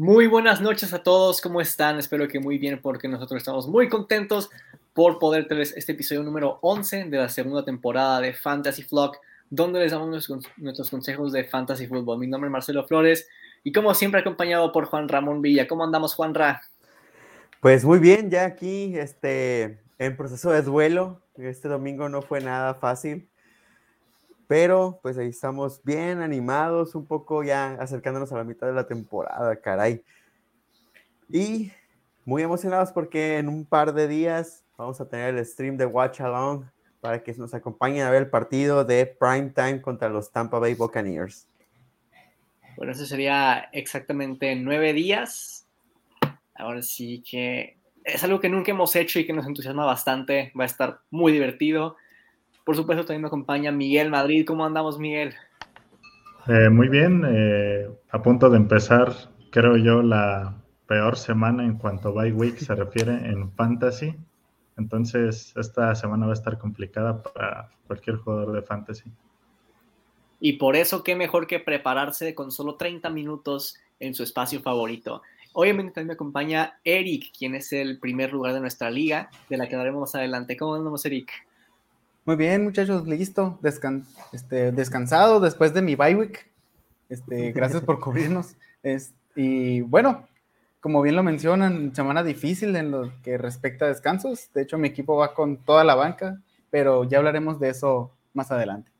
Muy buenas noches a todos, ¿cómo están? Espero que muy bien porque nosotros estamos muy contentos por poder tener este episodio número 11 de la segunda temporada de Fantasy Flock, donde les damos nuestros consejos de Fantasy Football. Mi nombre es Marcelo Flores y como siempre acompañado por Juan Ramón Villa. ¿Cómo andamos, Juan Ra? Pues muy bien, ya aquí este, en proceso de duelo. Este domingo no fue nada fácil. Pero pues ahí estamos bien animados, un poco ya acercándonos a la mitad de la temporada, caray. Y muy emocionados porque en un par de días vamos a tener el stream de Watch Along para que nos acompañen a ver el partido de Prime Time contra los Tampa Bay Buccaneers. Bueno, eso sería exactamente nueve días. Ahora sí que es algo que nunca hemos hecho y que nos entusiasma bastante. Va a estar muy divertido. Por supuesto, también me acompaña Miguel Madrid. ¿Cómo andamos, Miguel? Eh, muy bien, eh, a punto de empezar, creo yo, la peor semana en cuanto a bye week se refiere en fantasy. Entonces, esta semana va a estar complicada para cualquier jugador de fantasy. Y por eso, qué mejor que prepararse con solo 30 minutos en su espacio favorito. Obviamente también me acompaña Eric, quien es el primer lugar de nuestra liga, de la que hablaremos más adelante. ¿Cómo andamos, Eric? Muy bien, muchachos, listo, este, descansado después de mi bye week. Este, gracias por cubrirnos. y bueno, como bien lo mencionan, semana difícil en lo que respecta a descansos. De hecho, mi equipo va con toda la banca, pero ya hablaremos de eso más adelante.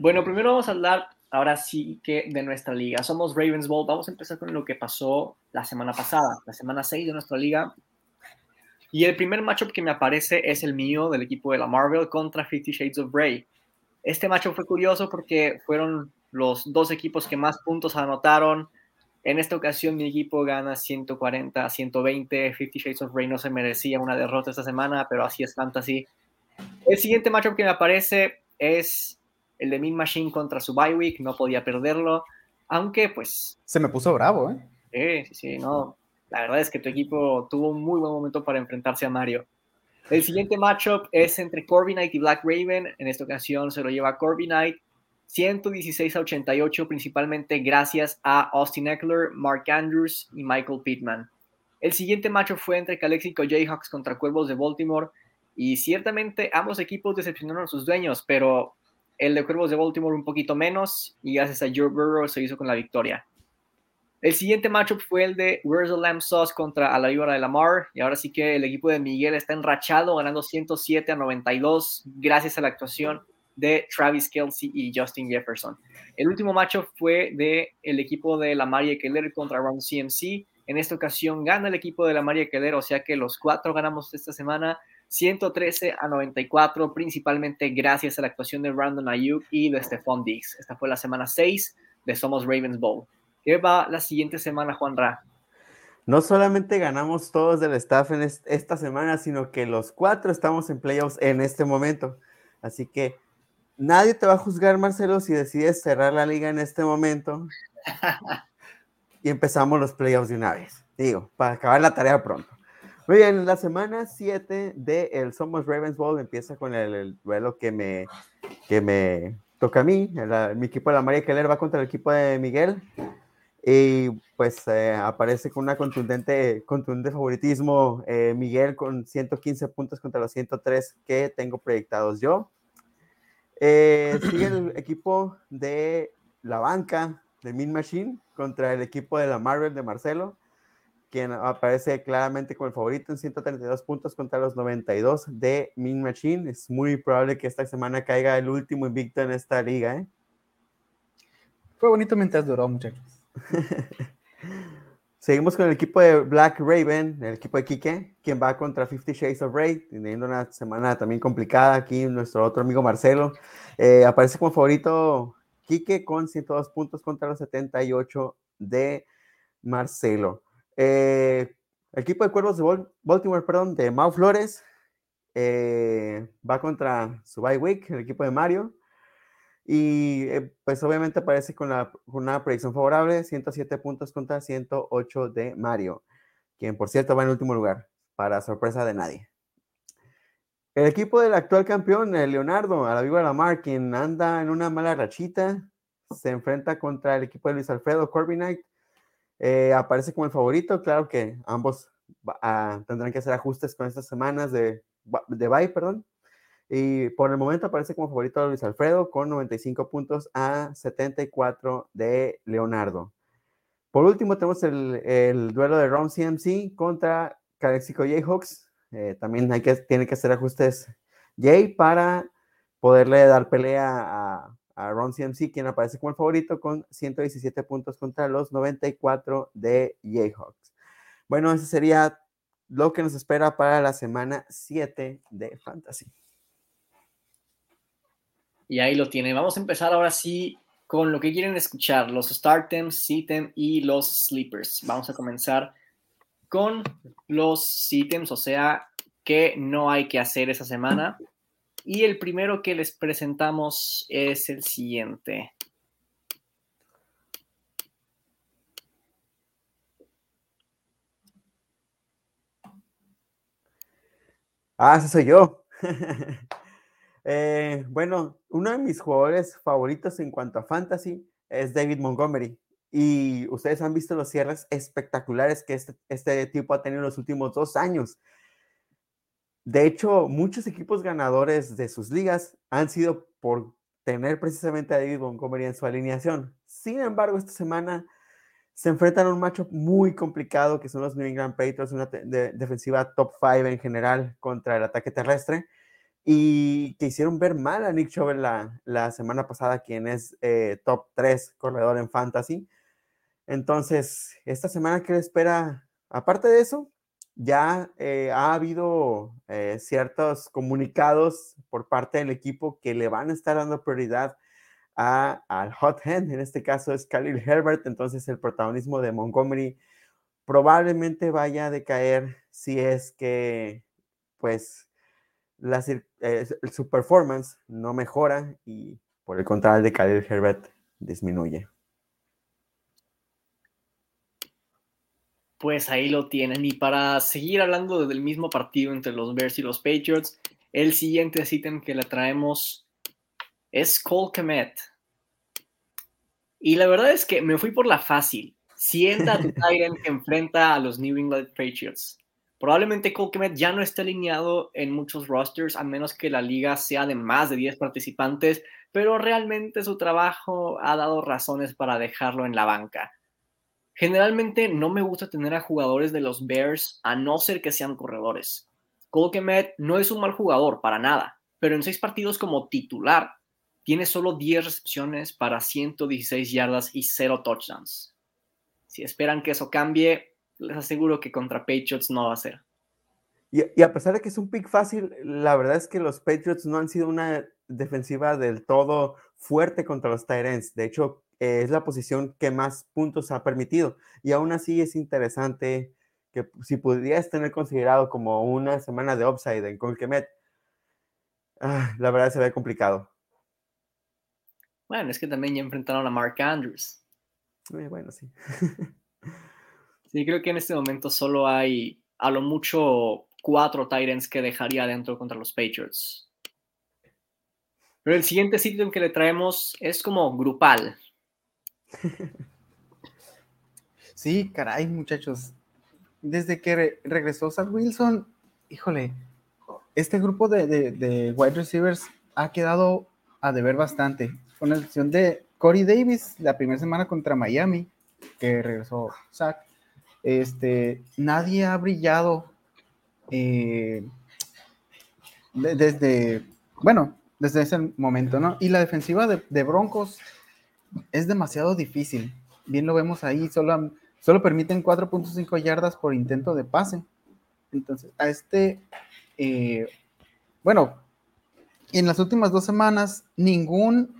Bueno, primero vamos a hablar ahora sí que de nuestra liga. Somos Ravens Bowl. Vamos a empezar con lo que pasó la semana pasada, la semana 6 de nuestra liga. Y el primer matchup que me aparece es el mío del equipo de la Marvel contra Fifty Shades of Grey. Este matchup fue curioso porque fueron los dos equipos que más puntos anotaron. En esta ocasión mi equipo gana 140 a 120. Fifty Shades of Grey no se merecía una derrota esta semana, pero así es fantasy. El siguiente matchup que me aparece es el de Min Machine contra su bye week. No podía perderlo, aunque pues... Se me puso bravo, ¿eh? Sí, sí, sí, no. La verdad es que tu equipo tuvo un muy buen momento para enfrentarse a Mario. El siguiente matchup es entre Corby Knight y Black Raven. En esta ocasión se lo lleva Corby Knight 116 a 88, principalmente gracias a Austin Eckler, Mark Andrews y Michael Pittman. El siguiente matchup fue entre Calexico Jayhawks contra Cuervos de Baltimore. Y ciertamente ambos equipos decepcionaron a sus dueños, pero el de Cuervos de Baltimore un poquito menos. Y gracias a Joe Burrow se hizo con la victoria. El siguiente matchup fue el de Where's the Lamb Sauce contra a la de Lamar. Y ahora sí que el equipo de Miguel está enrachado, ganando 107 a 92, gracias a la actuación de Travis Kelsey y Justin Jefferson. El último matchup fue de el equipo de la Maria Keller contra Ron CMC. En esta ocasión gana el equipo de la Maria Keller, o sea que los cuatro ganamos esta semana 113 a 94, principalmente gracias a la actuación de Brandon Ayuk y de Stephon Diggs. Esta fue la semana 6 de Somos Ravens Bowl. ¿Qué va la siguiente semana, Juan Ra? No solamente ganamos todos del staff en esta semana, sino que los cuatro estamos en playoffs en este momento. Así que nadie te va a juzgar, Marcelo, si decides cerrar la liga en este momento. y empezamos los playoffs de una vez. Digo, para acabar la tarea pronto. Muy bien, la semana 7 de el Somos Ravens Bowl empieza con el, duelo que me, que me toca a mí. mi equipo de la María Keller va contra el equipo de Miguel. Y pues eh, aparece con una contundente, contundente favoritismo eh, Miguel con 115 puntos contra los 103 que tengo proyectados yo. Eh, sigue el equipo de la banca de Min Machine contra el equipo de la Marvel de Marcelo, quien aparece claramente como el favorito en 132 puntos contra los 92 de Min Machine. Es muy probable que esta semana caiga el último invicto en esta liga. Fue bonito mientras duró, muchachos. Seguimos con el equipo de Black Raven, el equipo de Kike, quien va contra Fifty Shades of Grey, teniendo una semana también complicada. Aquí nuestro otro amigo Marcelo eh, aparece como favorito Kike con 102 puntos contra los 78 de Marcelo. Eh, el equipo de Cuervos de Baltimore, perdón, de Mau Flores, eh, va contra su bye week, el equipo de Mario. Y eh, pues obviamente aparece con, la, una predicción favorable, 107 puntos contra 108 de Mario, quien por cierto va en último lugar, para sorpresa de nadie. El equipo del actual campeón, Leonardo, a la viva Lamar, quien anda en una mala rachita, se enfrenta contra el equipo de Luis Alfredo Corbin Knight, eh, aparece como el favorito. Claro que ambos ah, tendrán que hacer ajustes con estas semanas de, de bye, perdón. Y por el momento aparece como favorito Luis Alfredo con 95 puntos a 74 de Leonardo. Por último, tenemos el, duelo de Ron CMC contra Calexico Jayhawks. Eh, también hay que, tiene que hacer ajustes Jay para poderle dar pelea a, Ron CMC, quien aparece como el favorito con 117 puntos contra los 94 de Jayhawks. Bueno, eso sería lo que nos espera para la semana 7 de Fantasy. Y ahí lo tiene. Vamos a empezar ahora sí con lo que quieren escuchar, los startems, sitem y los sleepers. Vamos a comenzar con los sitems, o sea, que no hay que hacer esa semana. Y el primero que les presentamos es el siguiente. Ah, ese soy yo. Eh, bueno, uno de mis jugadores favoritos en cuanto a fantasy es David Montgomery. Y ustedes han visto los cierres espectaculares que este, este tipo ha tenido en los últimos dos años. De hecho, muchos equipos ganadores de sus ligas han sido por tener precisamente a David Montgomery en su alineación. Sin embargo, esta semana se enfrentan a un macho muy complicado que son los New England Patriots, una defensiva top 5 en general contra el ataque terrestre y que hicieron ver mal a Nick Chubb la, semana pasada, quien es eh, top 3 corredor en fantasy. Entonces, esta semana, ¿qué le espera? Aparte de eso, ya eh, ha habido eh, ciertos comunicados por parte del equipo que le van a estar dando prioridad a, al hot hand, en este caso es Khalil Herbert, entonces el protagonismo de Montgomery probablemente vaya a decaer si es que, pues, eh, su performance no mejora y por el contrario de Khalil Herbert disminuye. Pues ahí lo tienen. Y para seguir hablando del mismo partido entre los Bears y los Patriots, el siguiente ítem que le traemos es Cole Kemet. Y la verdad es que me fui por la fácil. Sienta tu Tyrant que enfrenta a los New England Patriots. Probablemente Cole ya no esté alineado en muchos rosters, a menos que la liga sea de más de 10 participantes, pero realmente su trabajo ha dado razones para dejarlo en la banca. Generalmente no me gusta tener a jugadores de los Bears a no ser que sean corredores. Cole no es un mal jugador, para nada, pero en seis partidos como titular tiene solo 10 recepciones para 116 yardas y 0 touchdowns. Si esperan que eso cambie, les aseguro que contra Patriots no va a ser. Y, a pesar de que es un pick fácil, la verdad es que los Patriots no han sido una defensiva del todo fuerte contra los Tyrants. De hecho, eh, es la posición que más puntos ha permitido. Y aún así es interesante que si pudieras tener considerado como una semana de upside en Colquemet, ah, la verdad se ve complicado. Bueno, es que también ya enfrentaron a Mark Andrews. Eh, bueno, sí. Sí, creo que en este momento solo hay a lo mucho cuatro Titans que dejaría adentro contra los Patriots. Pero el siguiente sitio en que le traemos es como grupal. Sí, caray, muchachos. Desde que regresó Zach Wilson, híjole, este grupo de, de, wide receivers ha quedado a deber bastante. Con la elección de Corey Davis la primera semana contra Miami, que regresó Zach este, nadie ha brillado eh, desde, bueno, desde ese momento, ¿no? Y la defensiva de, Broncos es demasiado difícil. Bien lo vemos ahí, solo, solo permiten 4.5 yardas por intento de pase. Entonces, a este, eh, bueno, en las últimas dos semanas, ningún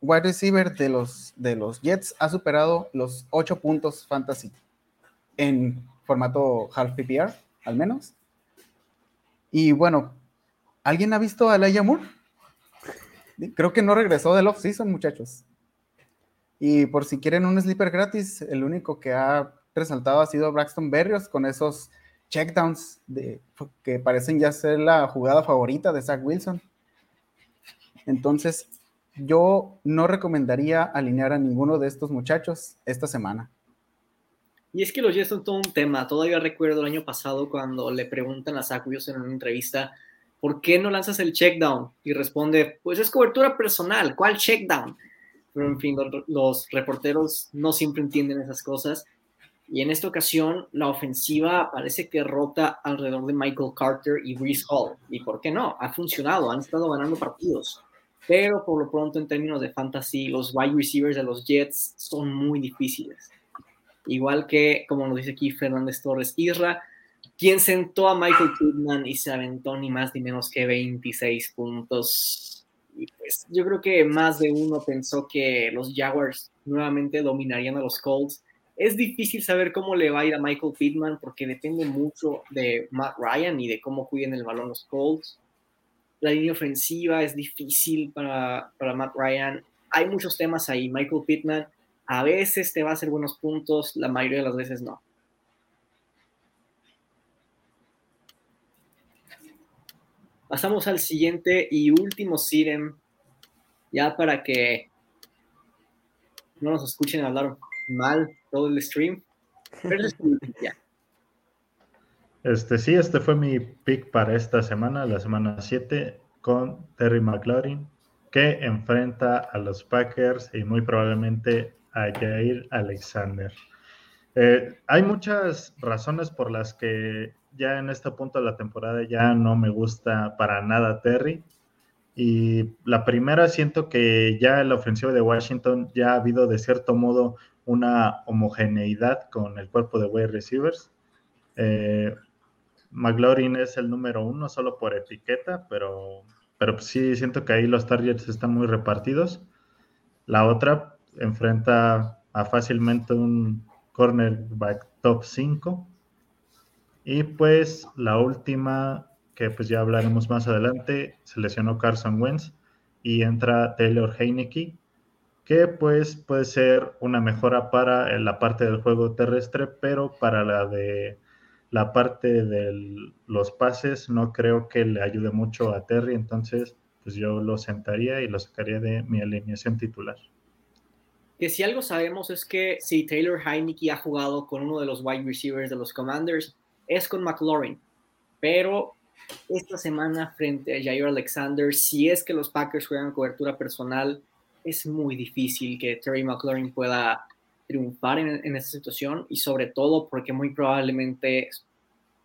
wide receiver de los, de los Jets ha superado los 8 puntos fantasy en formato half PPR, al menos. Y bueno, ¿alguien ha visto a Elijah Moore? Creo que no regresó del off-season, muchachos. Y por si quieren un sleeper gratis, el único que ha resaltado ha sido Braxton Berrios con esos checkdowns de, que parecen ya ser la jugada favorita de Zach Wilson. Entonces, yo no recomendaría alinear a ninguno de estos muchachos esta semana. Y es que los Jets son todo un tema. Todavía recuerdo el año pasado cuando le preguntan a Zach Wilson en una entrevista, ¿por qué no lanzas el check down? Y responde, pues es cobertura personal, ¿cuál check down? Pero en fin, los, los reporteros no siempre entienden esas cosas. Y en esta ocasión, la ofensiva parece que rota alrededor de Michael Carter y Brees Hall. ¿Y por qué no? Ha funcionado, han estado ganando partidos. Pero por lo pronto, en términos de fantasy, los wide receivers de los Jets son muy difíciles. Igual que, como nos dice aquí Fernández Torres Isra, quien sentó a Michael Kidman y se aventó ni más ni menos que 26 puntos. Y pues yo creo que más de uno pensó que los Jaguars nuevamente dominarían a los Colts. Es difícil saber cómo le va a ir a Michael Pittman porque depende mucho de Matt Ryan y de cómo cuiden el balón los Colts. La línea ofensiva es difícil para, para Matt Ryan. Hay muchos temas ahí. Michael Pittman a veces te va a hacer buenos puntos, la mayoría de las veces no. Pasamos al siguiente y último Siren, ya para que no nos escuchen hablar mal todo el stream. Este sí, este fue mi pick para esta semana, la semana 7, con Terry McLaurin, que enfrenta a los Packers y muy probablemente a Jair Alexander. Eh, hay muchas razones por las que ya en este punto de la temporada ya no me gusta para nada Terry. Y la primera, siento que ya en la ofensiva de Washington ya ha habido de cierto modo una homogeneidad con el cuerpo de wide receivers. Eh, McLaurin es el número uno solo por etiqueta, pero, pero sí siento que ahí los targets están muy repartidos. La otra, enfrenta a fácilmente un cornerback top 5. Y pues la última, que pues ya hablaremos más adelante, se Carson Wentz y entra Taylor Heineke, que pues puede ser una mejora para la parte del juego terrestre, pero para la de la parte de los pases no creo que le ayude mucho a Terry, entonces pues yo lo sentaría y lo sacaría de mi alineación titular que si algo sabemos es que si Taylor Heineke ha jugado con uno de los wide receivers de los Commanders, es con McLaurin. Pero esta semana frente a Jair Alexander, si es que los Packers juegan cobertura personal, es muy difícil que Terry McLaurin pueda triunfar en, en esta situación y sobre todo porque muy probablemente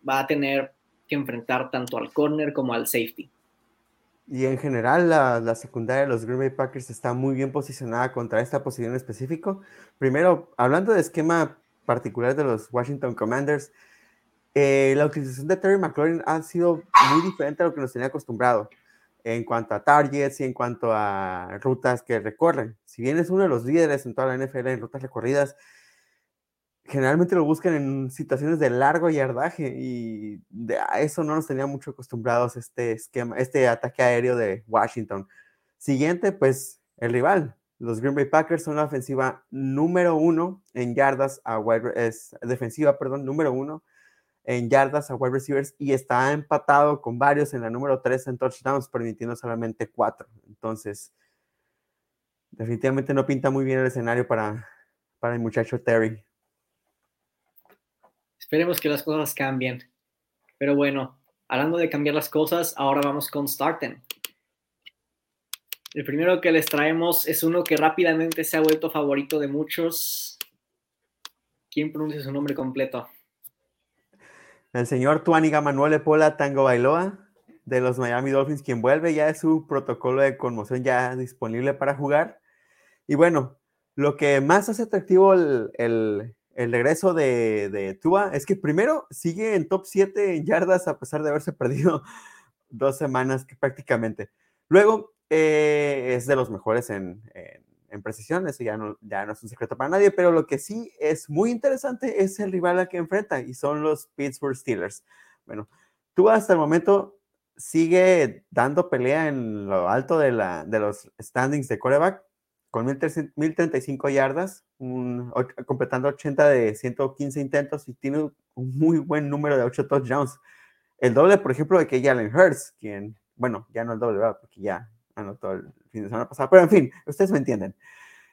va a tener que enfrentar tanto al corner como al safety. Y en general, la, secundaria de los Green Bay Packers está muy bien posicionada contra esta posición en específico. Primero, hablando de esquema particular de los Washington Commanders, eh, la utilización de Terry McLaurin ha sido muy diferente a lo que nos tenía acostumbrado en cuanto a targets y en cuanto a rutas que recorren. Si bien es uno de los líderes en toda la NFL en rutas recorridas, generalmente lo buscan en situaciones de largo yardaje y de a eso no nos tenía mucho acostumbrados este esquema, este ataque aéreo de Washington. Siguiente, pues el rival. Los Green Bay Packers son la ofensiva número uno en yardas a wide, es defensiva, perdón, número uno en yardas a wide receivers y está empatado con varios en la número tres en touchdowns, permitiendo solamente cuatro. Entonces, definitivamente no pinta muy bien el escenario para, para el muchacho Terry. Esperemos que las cosas cambien. Pero bueno, hablando de cambiar las cosas, ahora vamos con Starten. El primero que les traemos es uno que rápidamente se ha vuelto favorito de muchos. ¿Quién pronuncia su nombre completo? El señor Tuaniga Manuel Pola Tango Bailoa de los Miami Dolphins, quien vuelve ya es su protocolo de conmoción ya disponible para jugar. Y bueno, lo que más hace atractivo el regreso de, de, Tua es que primero sigue en top 7 en yardas a pesar de haberse perdido dos semanas que prácticamente. Luego eh, es de los mejores en, en, precisión, eso ya no, ya no es un secreto para nadie, pero lo que sí es muy interesante es el rival al que enfrenta y son los Pittsburgh Steelers. Bueno, Tua hasta el momento sigue dando pelea en lo alto de, la, de los standings de coreback con 1035 yardas, completando 80 de 115 intentos y tiene un muy buen número de 8 touchdowns. El doble, por ejemplo, de que Jalen Hurts, quien, bueno, ya no el doble, ¿verdad? Porque ya anotó el fin de semana pasado, pero en fin, ustedes me entienden.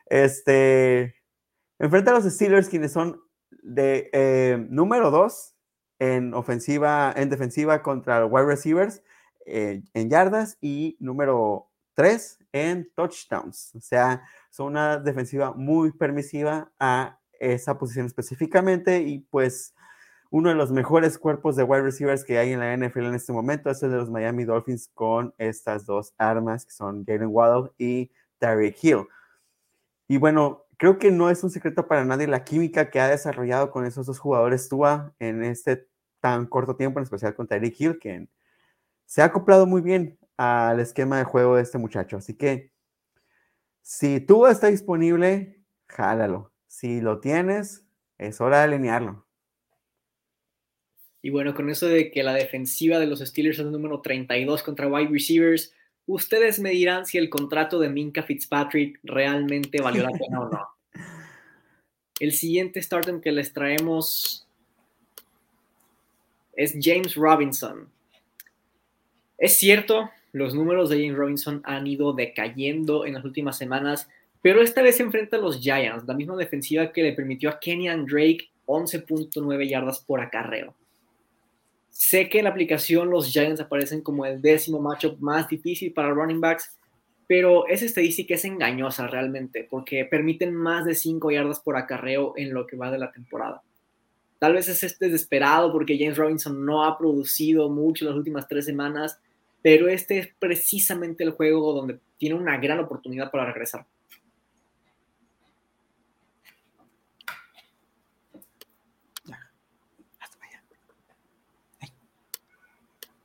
Este, enfrenta a los Steelers, quienes son de eh, número dos en ofensiva, en defensiva contra wide receivers eh, en yardas y número tres en touchdowns. O sea, son una defensiva muy permisiva a esa posición específicamente y pues uno de los mejores cuerpos de wide receivers que hay en la NFL en este momento es el de los Miami Dolphins con estas dos armas que son Jalen Waddle y Tyreek Hill. Y bueno, creo que no es un secreto para nadie la química que ha desarrollado con esos dos jugadores Tua en este tan corto tiempo, en especial con Tyreek Hill, que se ha acoplado muy bien al esquema de juego de este muchacho. Así que si Tua está disponible, jálalo. Si lo tienes, es hora de alinearlo. Y bueno, con eso de que la defensiva de los Steelers es el número 32 contra wide receivers, ustedes me dirán si el contrato de Minka Fitzpatrick realmente valió la pena o no. El siguiente starter que les traemos es James Robinson. Es cierto, los números de James Robinson han ido decayendo en las últimas semanas, pero esta vez se enfrenta a los Giants, la misma defensiva que le permitió a Kenyan Drake 11.9 yardas por acarreo. Sé que en la aplicación los Giants aparecen como el décimo matchup más difícil para running backs, pero esa estadística es engañosa realmente, porque permiten más de 5 yardas por acarreo en lo que va de la temporada. Tal vez es este desesperado porque James Robinson no ha producido mucho las últimas tres semanas, pero este es precisamente el juego donde tiene una gran oportunidad para regresar.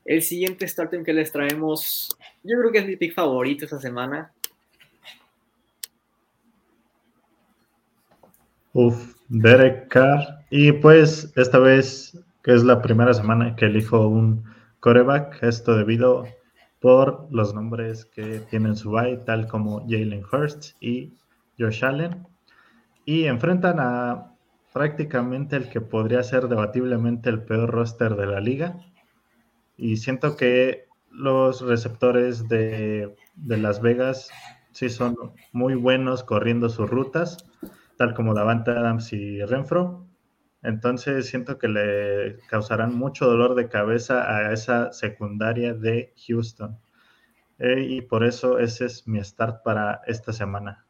El siguiente starting que les traemos, yo creo que es mi pick favorito esta semana. Uf, Derek Carr. Y pues esta vez, que es la primera semana que elijo un coreback, esto debido por los nombres que tienen su bye, tal como Jalen Hurst y Josh Allen. Y enfrentan a prácticamente el que podría ser debatiblemente el peor roster de la liga y siento que los receptores de, Las Vegas sí son muy buenos corriendo sus rutas, tal como Davante Adams y Renfro. Entonces siento que le causarán mucho dolor de cabeza a esa secundaria de Houston. Eh, y por eso ese es mi start para esta semana.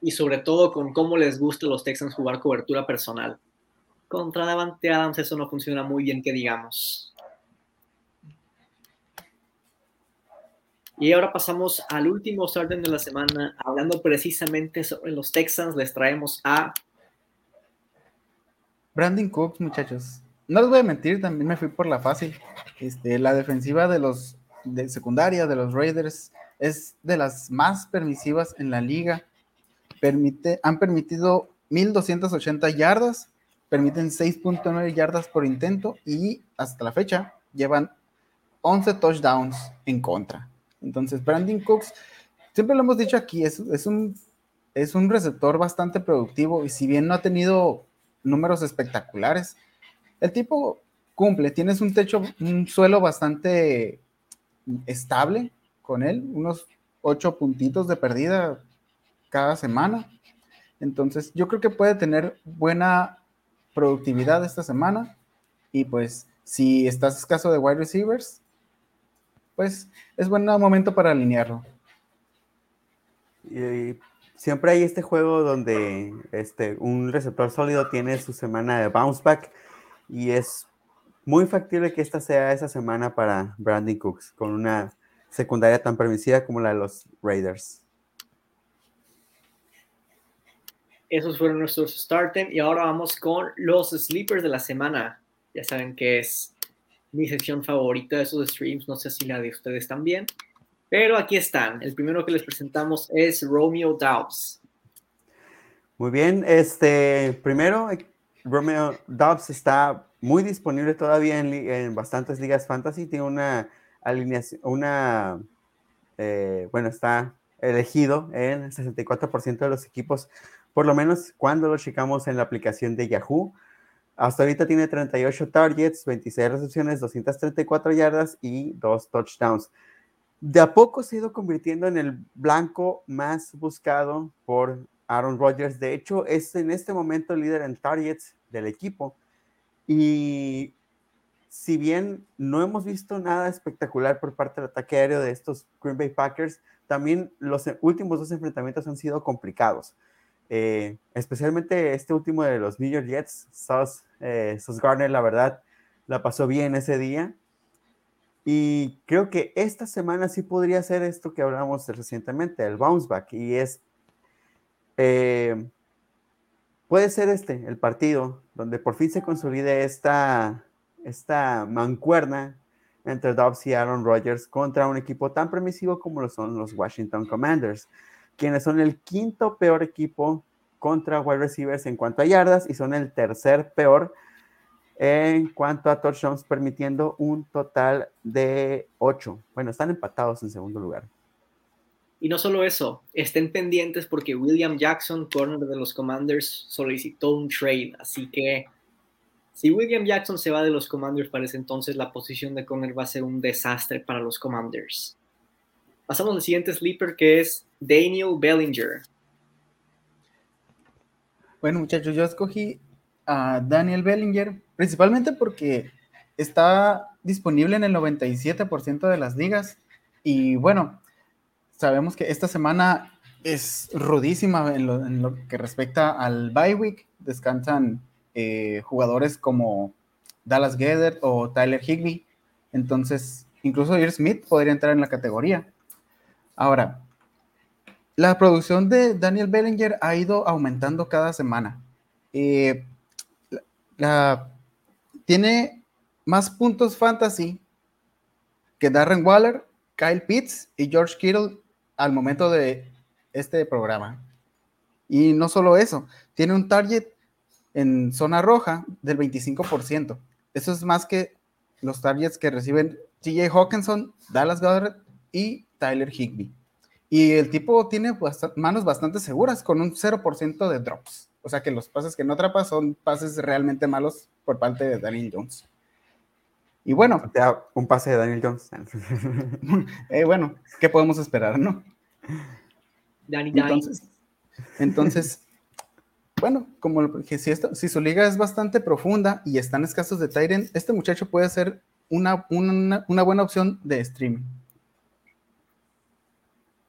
Y sobre todo con cómo les gusta a los Texans jugar cobertura personal. Contra Davante Adams eso no funciona muy bien, que digamos. Y ahora pasamos al último orden de la semana, hablando precisamente sobre los Texans. Les traemos a Brandon Cooks, muchachos. No les voy a mentir, también me fui por la fácil. Este, la defensiva de los de secundaria de los Raiders es de las más permisivas en la liga. Permite, han permitido 1280 yardas, permiten 6.9 yardas por intento y hasta la fecha llevan 11 touchdowns en contra. Entonces, Brandon Cooks, siempre lo hemos dicho aquí, es, un, es un receptor bastante productivo y si bien no ha tenido números espectaculares, el tipo cumple, tienes un techo, un suelo bastante estable con él, unos ocho puntitos de perdida cada semana. Entonces, yo creo que puede tener buena productividad esta semana. Y pues, si estás escaso de wide receivers, pues es buen momento para alinearlo. Y, siempre hay este juego donde este, un receptor sólido tiene su semana de bounce back y es muy factible que esta sea esa semana para Brandon Cooks con una secundaria tan permisiva como la de los Raiders. Esos fueron nuestros starting y ahora vamos con los sleepers de la semana. Ya saben que es mi sección favorita de esos streams, no sé si la de ustedes también, pero aquí están. El primero que les presentamos es Romeo Dobbs. Muy bien, este, primero, Romeo Dobbs está muy disponible todavía en, bastantes ligas fantasy, tiene una alineación, una, eh, bueno, está elegido en el 64% de los equipos, por lo menos cuando lo checamos en la aplicación de Yahoo. Hasta ahorita tiene 38 targets, 26 recepciones, 234 yardas y 2 touchdowns. De a poco se ha ido convirtiendo en el blanco más buscado por Aaron Rodgers. De hecho, es en este momento el líder en targets del equipo. Y si bien no hemos visto nada espectacular por parte del ataque aéreo de estos Green Bay Packers, también los últimos dos enfrentamientos han sido complicados. Eh, especialmente este último de los New York Jets, Sos, eh, Garner, la verdad, la pasó bien ese día. Y creo que esta semana sí podría ser esto que hablamos recientemente, el bounce back. Y es, eh, puede ser este, el partido, donde por fin se consolide esta, esta mancuerna entre Dobbs y Aaron Rodgers contra un equipo tan permisivo como lo son los Washington Commanders, quienes son el quinto peor equipo contra wide receivers en cuanto a yardas y son el tercer peor en cuanto a touchdowns, permitiendo un total de ocho. Bueno, están empatados en segundo lugar. Y no solo eso, estén pendientes porque William Jackson, corner de los Commanders, solicitó un trade. Así que si William Jackson se va de los Commanders para ese entonces, la posición de corner va a ser un desastre para los Commanders. Pasamos al siguiente sleeper que es Daniel Bellinger. Bueno, muchachos, yo escogí a Daniel Bellinger principalmente porque está disponible en el 97% de las ligas y bueno, sabemos que esta semana es rudísima en lo, que respecta al bye week. Descansan eh, jugadores como Dallas Gedder o Tyler Higby. Entonces, incluso Ir Smith podría entrar en la categoría. Ahora, la producción de Daniel Bellinger ha ido aumentando cada semana. Eh, tiene más puntos fantasy que Darren Waller, Kyle Pitts y George Kittle al momento de este programa. Y no solo eso, tiene un target en zona roja del 25%. Eso es más que los targets que reciben TJ Hawkinson, Dallas Goddard y Tyler Higby. Y el tipo tiene manos bastante seguras con un 0% de drops. O sea que los pases que no atrapa son pases realmente malos por parte de Daniel Jones. Y bueno. Un pase de Daniel Jones. Eh, bueno, ¿qué podemos esperar, no? entonces, entonces, bueno, como que si, esto, si su liga es bastante profunda y están escasos de Tyrant, este muchacho puede ser una, una, una buena opción de streaming.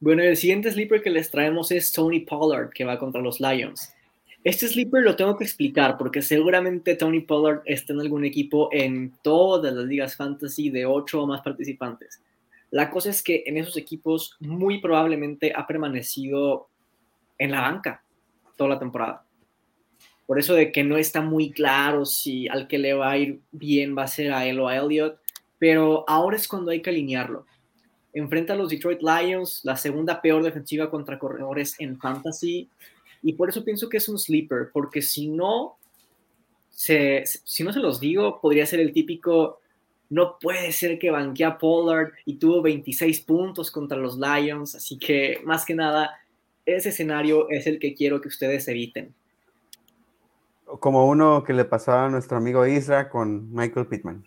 Bueno, el siguiente sleeper que les traemos es Tony Pollard, que va contra los Lions. Este sleeper lo tengo que explicar porque seguramente Tony Pollard está en algún equipo en todas las ligas fantasy de 8 o más participantes. La cosa es que en esos equipos muy probablemente ha permanecido en la banca toda la temporada. Por eso de que no está muy claro si al que le va a ir bien va a ser a él o a Elliot, pero ahora es cuando hay que alinearlo. Enfrenta a los Detroit Lions, la segunda peor defensiva contra corredores en fantasy, y por eso pienso que es un sleeper, porque si no, se, si no se los digo, podría ser el típico, no puede ser que banquee a Pollard y tuvo 26 puntos contra los Lions, así que más que nada, ese escenario es el que quiero que ustedes eviten. Como uno que le pasó a nuestro amigo Isra con Michael Pittman.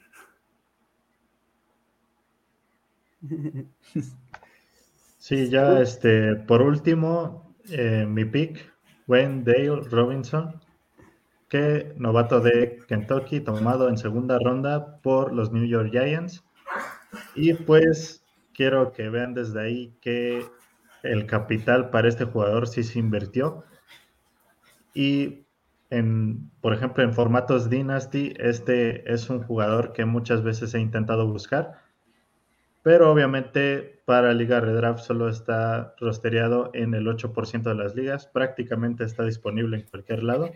Sí, ya este, por último, eh, mi pick Wayne Dale Robinson, que novato de Kentucky, tomado en segunda ronda por los New York Giants. Y pues quiero que vean desde ahí que el capital para este jugador sí se invirtió. Y en, por ejemplo, en formatos Dynasty, este es un jugador que muchas veces he intentado buscar pero obviamente para Liga Redraft solo está rostereado en el 8% de las ligas, prácticamente está disponible en cualquier lado.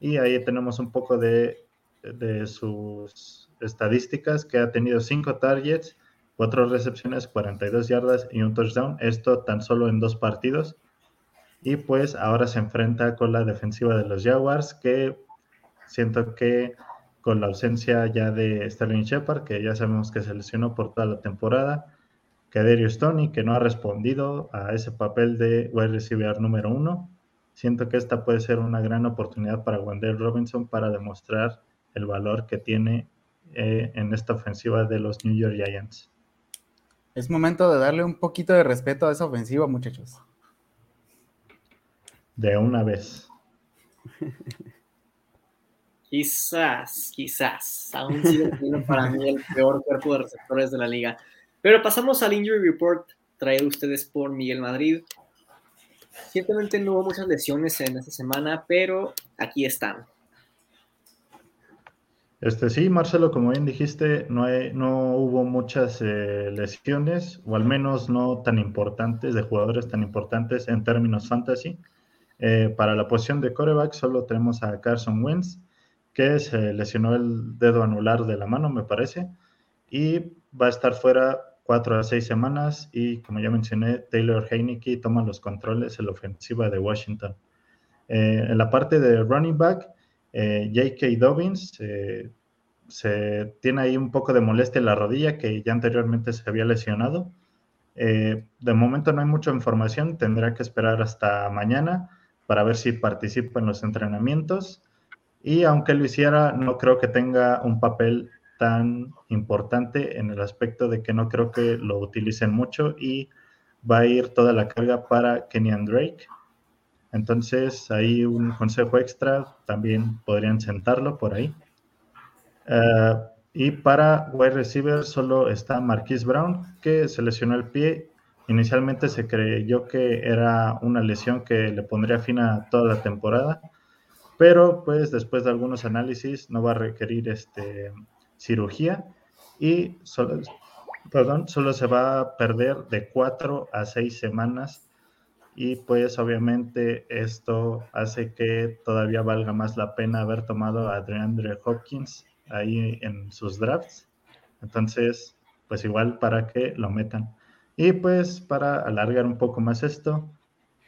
Y ahí tenemos un poco de, de sus estadísticas, que ha tenido 5 targets, 4 recepciones, 42 yardas y un touchdown, esto tan solo en dos partidos. Y pues ahora se enfrenta con la defensiva de los Jaguars, que siento que con la ausencia ya de Sterling Shepard, que ya sabemos que se lesionó por toda la temporada, que Darius Tony, que no ha respondido a ese papel de wide receiver número uno. Siento que esta puede ser una gran oportunidad para Wendell Robinson para demostrar el valor que tiene eh, en esta ofensiva de los New York Giants. Es momento de darle un poquito de respeto a esa ofensiva, muchachos. de una vez. Quizás, quizás. Aún sigue siendo para mí el peor cuerpo de receptores de la liga. Pero pasamos al Injury Report traído ustedes por Miguel Madrid. Ciertamente no hubo muchas lesiones en esta semana, pero aquí están. Este sí, Marcelo, como bien dijiste, no, no hubo muchas eh, lesiones, o al menos no tan importantes, de jugadores tan importantes en términos fantasy. Eh, para la posición de coreback solo tenemos a Carson Wentz, que se lesionó el dedo anular de la mano, me parece, y va a estar fuera cuatro a seis semanas. Y como ya mencioné, Taylor Heineke toma los controles en la ofensiva de Washington. Eh, en la parte de running back, eh, J.K. Dobbins se tiene ahí un poco de molestia en la rodilla que ya anteriormente se había lesionado. de momento no hay mucha información, tendrá que esperar hasta mañana para ver si participa en los entrenamientos. Y aunque lo hiciera, no creo que tenga un papel tan importante en el aspecto de que no creo que lo utilicen mucho y va a ir toda la carga para Kenyan Drake. Entonces, ahí un consejo extra, también podrían sentarlo por ahí. Eh, y para wide receiver solo está Marquise Brown, que se lesionó el pie. Inicialmente se creyó que era una lesión que le pondría fin a toda la temporada pero pues después de algunos análisis no va a requerir este, cirugía y solo, perdón, solo se va a perder de cuatro a seis semanas y pues obviamente esto hace que todavía valga más la pena haber tomado a DeAndre Hopkins ahí en sus drafts. Entonces, pues igual para que lo metan. Y pues para alargar un poco más esto,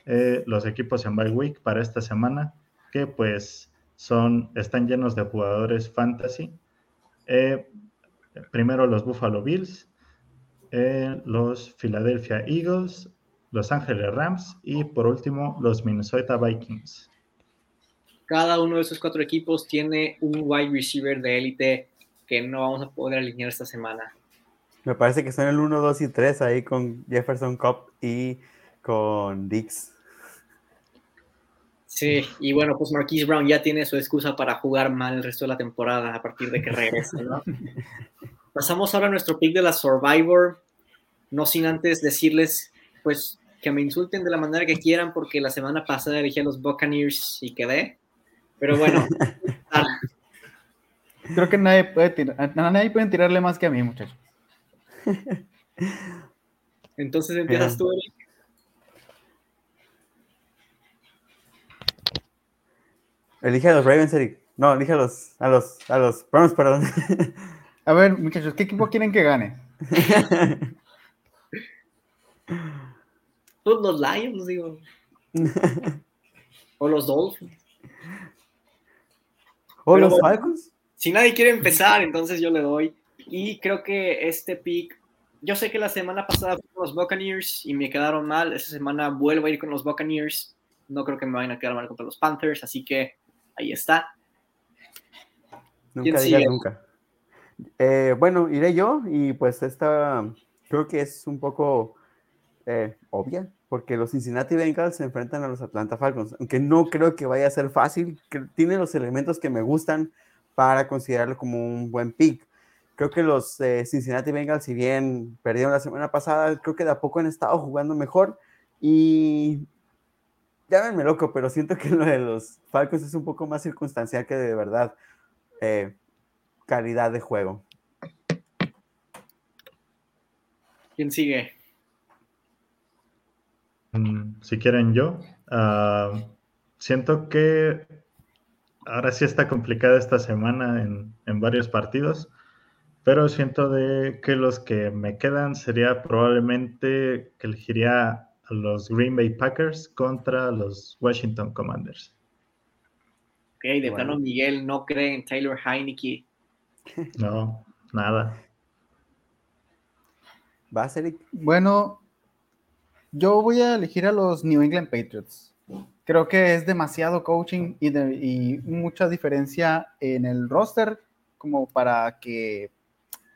eh, los equipos en bye week para esta semana que pues son, están llenos de jugadores fantasy. Eh, primero los Buffalo Bills, eh, los Philadelphia Eagles, Los Ángeles Rams y por último los Minnesota Vikings. Cada uno de esos cuatro equipos tiene un wide receiver de élite que no vamos a poder alinear esta semana. Me parece que son el 1, 2 y 3 ahí con Jefferson Cup y con Dix. Sí, y bueno, pues Marquise Brown ya tiene su excusa para jugar mal el resto de la temporada a partir de que regrese, ¿no? Pasamos ahora a nuestro pick de la Survivor, no sin antes decirles, pues, que me insulten de la manera que quieran, porque la semana pasada elegí a los Buccaneers y quedé. Pero bueno. Creo que nadie puede, tirar, nadie puede tirarle más que a mí, muchachos. Entonces empiezas tú, Eric. Elige a los Ravens, Eric. No, elige a los, a los, a los Browns, perdón. A ver, muchachos, ¿qué equipo quieren que gane? Los Lions, digo. o los Dolphins. ¿O los Falcons? Si nadie quiere empezar, entonces yo le doy. Y creo que este pick, yo sé que la semana pasada fui con los Buccaneers y me quedaron mal. Esta semana vuelvo a ir con los Buccaneers. No creo que me vayan a quedar mal contra los Panthers, así que Ahí está. Nunca digas nunca. Eh, bueno, iré yo y pues esta creo que es un poco eh, obvia, porque los Cincinnati Bengals se enfrentan a los Atlanta Falcons, aunque no creo que vaya a ser fácil, que tiene los elementos que me gustan para considerarlo como un buen pick. Creo que los eh, Cincinnati Bengals, si bien perdieron la semana pasada, creo que de a poco han estado jugando mejor y llámenme loco, pero siento que lo de los Falcons es un poco más circunstancial que de verdad eh, calidad de juego. ¿Quién sigue? Mm, si quieren yo, ah, siento que ahora sí está complicada esta semana en, en varios partidos, pero siento de que los que me quedan sería probablemente que elegiría a los Green Bay Packers contra los Washington Commanders. Ok, de plano Miguel no cree en Taylor Heineke. No, nada. ¿Va a ser? Bueno, yo voy a elegir a los New England Patriots. Creo que es demasiado coaching y, y mucha diferencia en el roster como para que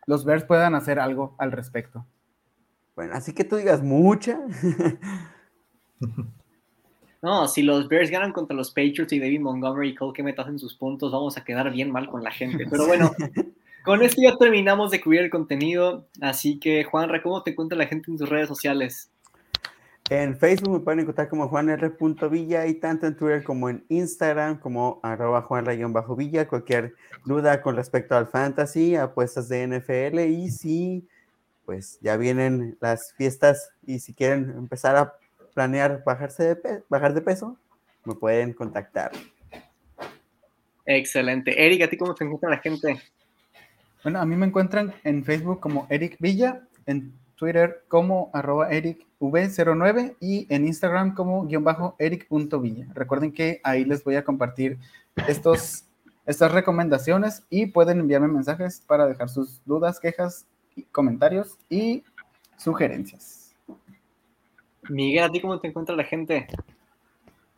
los Bears puedan hacer algo al respecto. Bueno, así que tú digas mucha. No, si los Bears ganan contra los Patriots y David Montgomery y Cole que metas en sus puntos, vamos a quedar bien mal con la gente. Pero bueno, con esto ya terminamos de cubrir el contenido. Así que, Juanra, ¿cómo te cuenta la gente en tus redes sociales? En Facebook me pueden encontrar como juanr.villa y tanto en Twitter como en Instagram como arroba juanra-villa. Cualquier duda con respecto al fantasy, apuestas de NFL y si pues ya vienen las fiestas y si quieren empezar a planear bajarse de bajar de peso, me pueden contactar. Excelente. Eric, ¿a ti cómo te encuentra la gente? Bueno, a mí me encuentran en Facebook como Eric Villa, en Twitter como arroba ericv09 y en Instagram como guion bajo eric.villa. Recuerden que ahí les voy a compartir estos, estas recomendaciones y pueden enviarme mensajes para dejar sus dudas, quejas, comentarios y sugerencias. Miguel, ¿a ti cómo te encuentra la gente?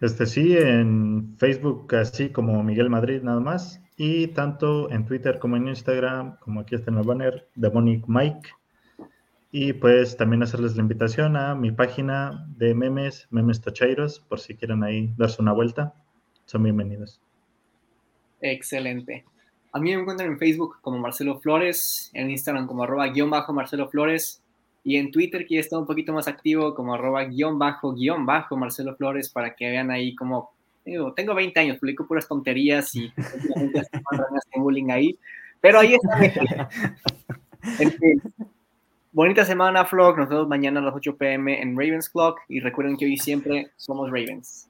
Este sí, en Facebook así como Miguel Madrid nada más y tanto en Twitter como en Instagram, como aquí está en el banner, Demonic Mike y pues también hacerles la invitación a mi página de memes, Memes Tocheiros, por si quieren ahí darse una vuelta. Son bienvenidos. Excelente. A mí me encuentran en Facebook como Marcelo Flores, en Instagram como arroba guion bajo Marcelo Flores y en Twitter que ya está un poquito más activo como arroba guion bajo guion bajo Marcelo Flores para que vean ahí como, digo, tengo 20 años, publico puras tonterías y bullying ahí, pero ahí está. en fin, Bonita semana, Flock. Nos vemos mañana a las 8 pm en Ravens Clock. Y recuerden que hoy siempre somos Ravens.